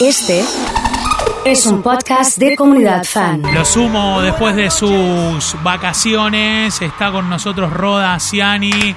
Este es un podcast de comunidad fan. Lo sumo después de sus vacaciones. Está con nosotros Roda Ciani.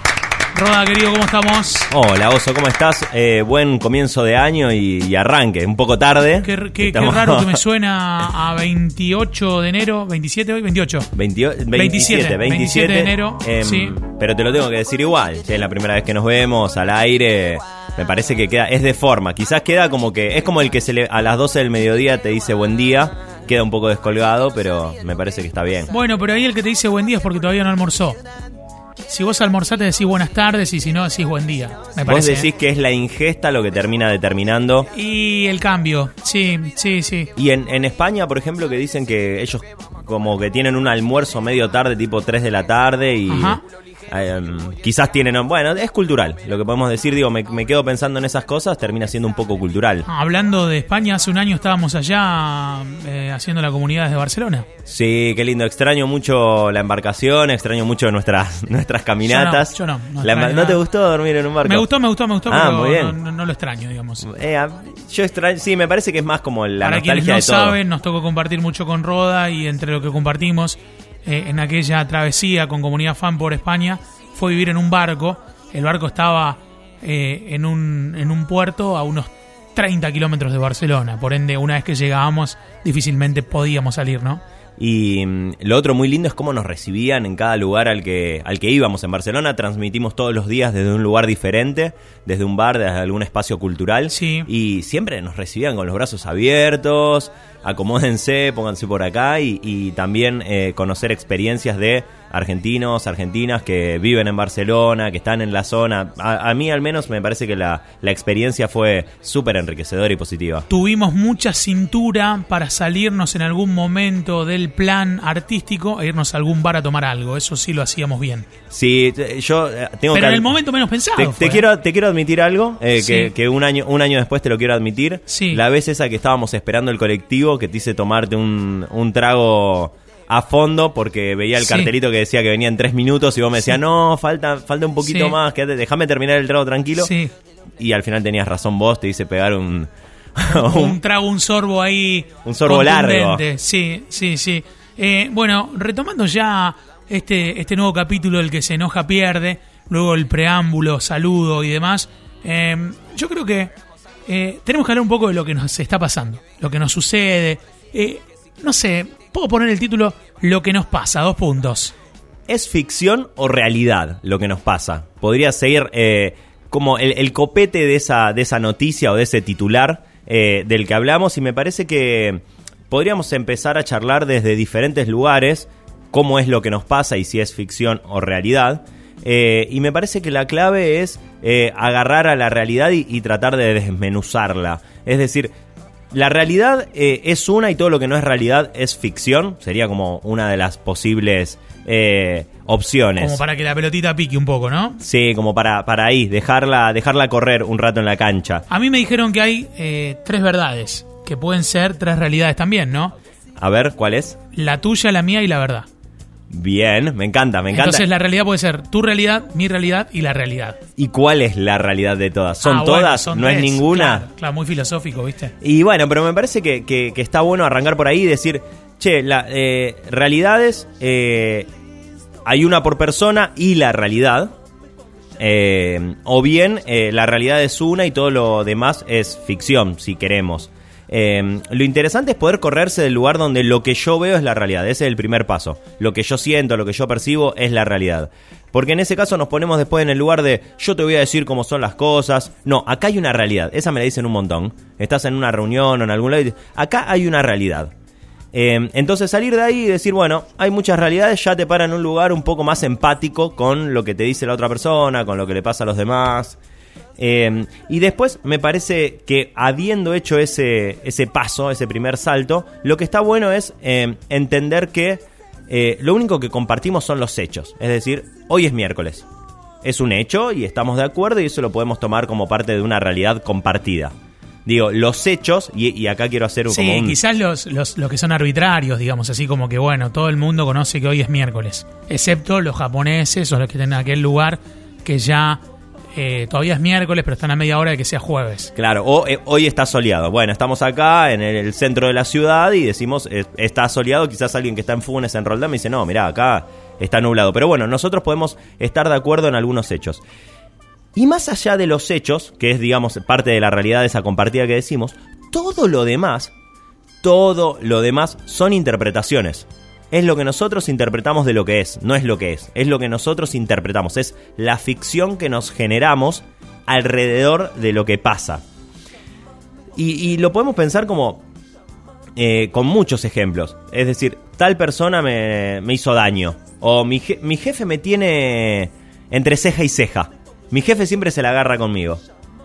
Roda, querido, ¿cómo estamos? Hola, Oso, ¿cómo estás? Eh, buen comienzo de año y, y arranque, un poco tarde. Qué, qué- qué raro que me suena a 28 de enero, 27 hoy, 28. 28 27, 27, 27 de enero, em, sí. Pero te lo tengo que decir igual. Es la primera vez que nos vemos al aire. Me parece que queda, es de forma. Quizás queda como que, es como el que se le, a las 12 del mediodía te dice buen día. Queda un poco descolgado, pero me parece que está bien. Bueno, pero ahí el que te dice buen día es porque todavía no almorzó. Si vos almorzaste decís buenas tardes y si no decís buen día. Me Vos parece. decís ¿eh? que es la ingesta lo que termina determinando. Y el cambio, sí, sí, sí. Y en, en España, por ejemplo, que dicen que ellos como que tienen un almuerzo medio tarde, tipo 3 de la tarde y Ajá. Eh, quizás tienen... Bueno, es cultural, lo que podemos decir, digo, me, me quedo pensando en esas cosas, termina siendo un poco cultural. Hablando de España, hace un año estábamos allá eh, haciendo la comunidad desde Barcelona. Sí, qué lindo, extraño mucho la embarcación, extraño mucho nuestras, nuestras caminatas. Yo no, yo no, no La embar- extraño ¿No te gustó dormir en un barco? Me gustó, me gustó, me gustó, Ah, pero muy bien. No, lo extraño, digamos. Eh, yo extraño, sí, me parece que es más como la Para quienes nostalgia no de todo. saben, nos tocó compartir mucho con Roda y entre lo que compartimos eh, en aquella travesía con comunidad fan por España fue vivir en un barco. El barco estaba eh, en, un, en un puerto a unos 30 kilómetros de Barcelona. Por ende, una vez que llegábamos, difícilmente podíamos salir, ¿no? Y mm, lo otro muy lindo es cómo nos recibían en cada lugar al que, al que íbamos. En Barcelona transmitimos todos los días desde un lugar diferente, desde un bar, desde algún espacio cultural. Sí. Y siempre nos recibían con los brazos abiertos, acomódense, pónganse por acá y, y también eh, conocer experiencias de argentinos, argentinas que viven en Barcelona, que están en la zona. A, a mí al menos me parece que la, la experiencia fue súper enriquecedora y positiva. Tuvimos mucha cintura para salirnos en algún momento del plan artístico e irnos a algún bar a tomar algo. Eso sí lo hacíamos bien. Sí, yo eh, tengo Pero que... en el momento menos pensado. Te, te ¿eh? quiero, te quiero admitir algo, eh, Sí. que, que un, año, un año después te lo quiero admitir. Sí. La vez esa que estábamos esperando el colectivo, que te hice tomarte un, un trago a fondo porque veía el Sí. cartelito que decía que venía en tres minutos y vos me decías, no, falta, falta un poquito Sí. más, quédate, déjame terminar el trago tranquilo. Sí. Y al final tenías razón vos, te hice pegar un... un trago, un sorbo ahí. Un sorbo largo. Sí, sí, sí. Eh, bueno, retomando ya este, este nuevo capítulo, el que se enoja pierde, luego el preámbulo, saludo y demás. eh, yo creo que eh, tenemos que hablar un poco de lo que nos está pasando, lo que nos sucede. Eh, no sé, puedo poner el título Lo que nos pasa, dos puntos. ¿Es ficción o realidad lo que nos pasa? Podría seguir eh, como el, copete de esa, de esa noticia o de ese titular eh, del que hablamos y me parece que podríamos empezar a charlar desde diferentes lugares cómo es lo que nos pasa y si es ficción o realidad. Eh, y me parece que la clave es agarrar a la realidad y tratar de desmenuzarla. Es decir, la realidad eh, es una y todo lo que no es realidad es ficción. Sería como una de las posibles eh, opciones. Como para que la pelotita pique un poco, ¿no? Sí, como para, para ahí, dejarla, dejarla correr un rato en la cancha. A mí me dijeron que hay eh, tres verdades, que pueden ser tres realidades también, ¿no? A ver, ¿cuál es? La tuya, la mía y la verdad. Bien, me encanta, me encanta. Entonces la realidad puede ser tu realidad, mi realidad y la realidad. ¿Y cuál es la realidad de todas? ¿Son Ah, bueno, todas? son ¿No es ninguna? Claro, claro, muy filosófico, ¿viste? Y bueno, pero me parece que, que- que está bueno arrancar por ahí y decir, che, la, eh, realidades, eh, hay una por persona y la realidad. eh, o bien eh, la realidad es una y todo lo demás es ficción, si queremos. Eh, lo interesante es poder correrse del lugar donde lo que yo veo es la realidad. Ese es el primer paso. Lo que yo siento, lo que yo percibo es la realidad. Porque en ese caso nos ponemos después en el lugar de yo te voy a decir cómo son las cosas. No, acá hay una realidad. Esa me la dicen un montón. Estás en una reunión o en algún lado y acá hay una realidad. Eh, entonces salir de ahí y decir, bueno, hay muchas realidades, ya te para en un lugar un poco más empático con lo que te dice la otra persona, con lo que le pasa a los demás. Eh, y después me parece que habiendo hecho ese, ese paso, ese primer salto, lo que está bueno es eh, entender que eh, lo único que compartimos son los hechos. Es decir, hoy es miércoles. Es un hecho y estamos de acuerdo y eso lo podemos tomar como parte de una realidad compartida. Digo, los hechos, y, y acá quiero hacer un- Sí, como un... quizás los, los, los que son arbitrarios, digamos, así como que, bueno, todo el mundo conoce que hoy es miércoles, excepto los japoneses o los que están en aquel lugar que ya eh, todavía es miércoles, pero están a media hora de que sea jueves. Claro, o eh, hoy está soleado. Bueno, estamos acá en el centro de la ciudad y decimos, eh, está soleado. Quizás alguien que está en Funes, en Roldán, me dice, no, mirá, acá está nublado. Pero bueno, nosotros podemos estar de acuerdo en algunos hechos. Y más allá de los hechos, que es, digamos, parte de la realidad de esa compartida que decimos, todo lo demás, todo lo demás son interpretaciones. Es lo que nosotros interpretamos de lo que es, no es lo que es, es lo que nosotros interpretamos, es la ficción que nos generamos alrededor de lo que pasa. Y, lo podemos pensar como eh, con muchos ejemplos. Es decir, tal persona me, hizo daño. O mi, mi jefe me tiene entre ceja y ceja. Mi jefe siempre se la agarra conmigo.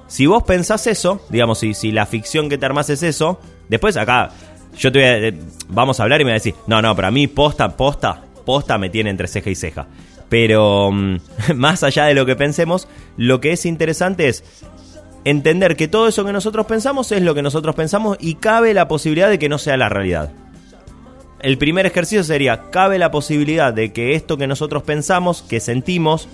Si vos pensás eso, digamos, si, si la ficción que te armás es eso, después acá yo te voy a, eh, vamos a hablar y me voy a decir, no, no, pero a mí posta, posta, posta me tiene entre ceja y ceja. Pero mm, más allá de lo que pensemos, lo que es interesante es entender que todo eso que nosotros pensamos es lo que nosotros pensamos y cabe la posibilidad de que no sea la realidad. El primer ejercicio sería, cabe la posibilidad de que esto que nosotros pensamos, que sentimos,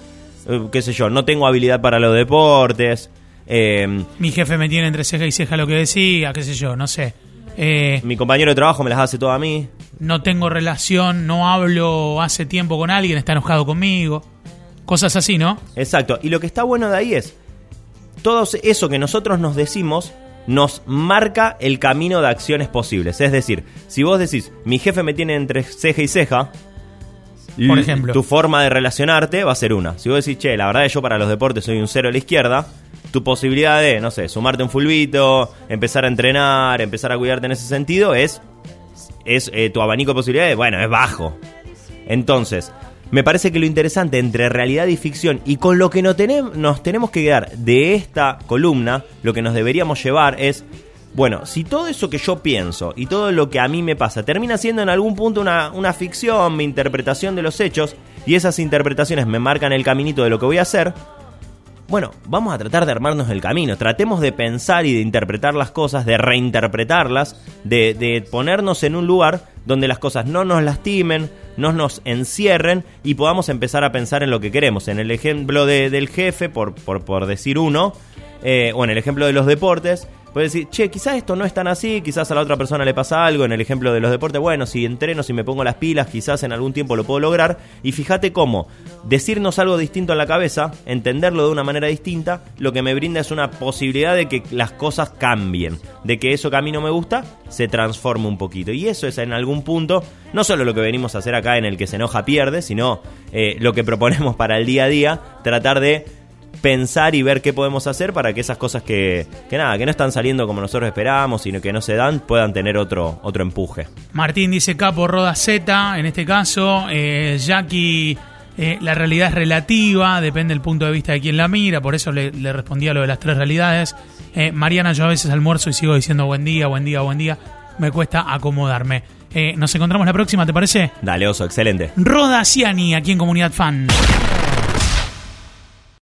eh, qué sé yo, no tengo habilidad para los deportes. Eh, Mi jefe me tiene entre ceja y ceja lo que decía, qué sé yo, no sé. Eh, mi compañero de trabajo me las hace todo a mí. No tengo relación, no hablo hace tiempo con alguien, está enojado conmigo. Cosas así, ¿no? Exacto. Y lo que está bueno de ahí es, todo eso que nosotros nos decimos nos marca el camino de acciones posibles. Es decir, si vos decís, mi jefe me tiene entre ceja y ceja, por ejemplo. Tu forma de relacionarte va a ser una. Si vos decís, che, la verdad es que yo para los deportes soy un cero a la izquierda, tu posibilidad de, no sé, sumarte un fulbito, empezar a entrenar, empezar a cuidarte en ese sentido, es, es eh, tu abanico de posibilidades, bueno, es bajo. Entonces, me parece que lo interesante entre realidad y ficción y con lo que nos tenemos que quedar de esta columna, lo que nos deberíamos llevar es bueno, si todo eso que yo pienso y todo lo que a mí me pasa termina siendo en algún punto una, una, ficción, mi interpretación de los hechos, y esas interpretaciones me marcan el caminito de lo que voy a hacer, bueno, vamos a tratar de armarnos el camino. Tratemos de pensar y de interpretar las cosas, de reinterpretarlas, de, de ponernos en un lugar donde las cosas no nos lastimen, no nos encierren y podamos empezar a pensar en lo que queremos. En el ejemplo del jefe, por, por, por decir uno, eh, o en el ejemplo de los deportes, Puedes decir, che, quizás esto no es tan así, quizás a la otra persona le pasa algo. En el ejemplo de los deportes, bueno, si entreno, si me pongo las pilas, quizás en algún tiempo lo puedo lograr. Y fíjate cómo decirnos algo distinto en la cabeza, entenderlo de una manera distinta, lo que me brinda es una posibilidad de que las cosas cambien, de que eso que a mí no me gusta se transforme un poquito. Y eso es en algún punto, no solo lo que venimos a hacer acá en el que se enoja pierde, sino eh, lo que proponemos para el día a día, tratar de pensar y ver qué podemos hacer para que esas cosas que, que nada, que no están saliendo como nosotros esperábamos, sino que no se dan, puedan tener otro, otro empuje. Martín dice Capo Roda Z, en este caso, eh, Jackie, eh, la realidad es relativa, depende del punto de vista de quien la mira, por eso le, le respondía lo de las tres realidades. Eh, Mariana, yo a veces almuerzo y sigo diciendo buen día, buen día, buen día, me cuesta acomodarme. nos encontramos la próxima, ¿te parece? Dale, oso, excelente. Roda Ciani, aquí en Comunidad Fan.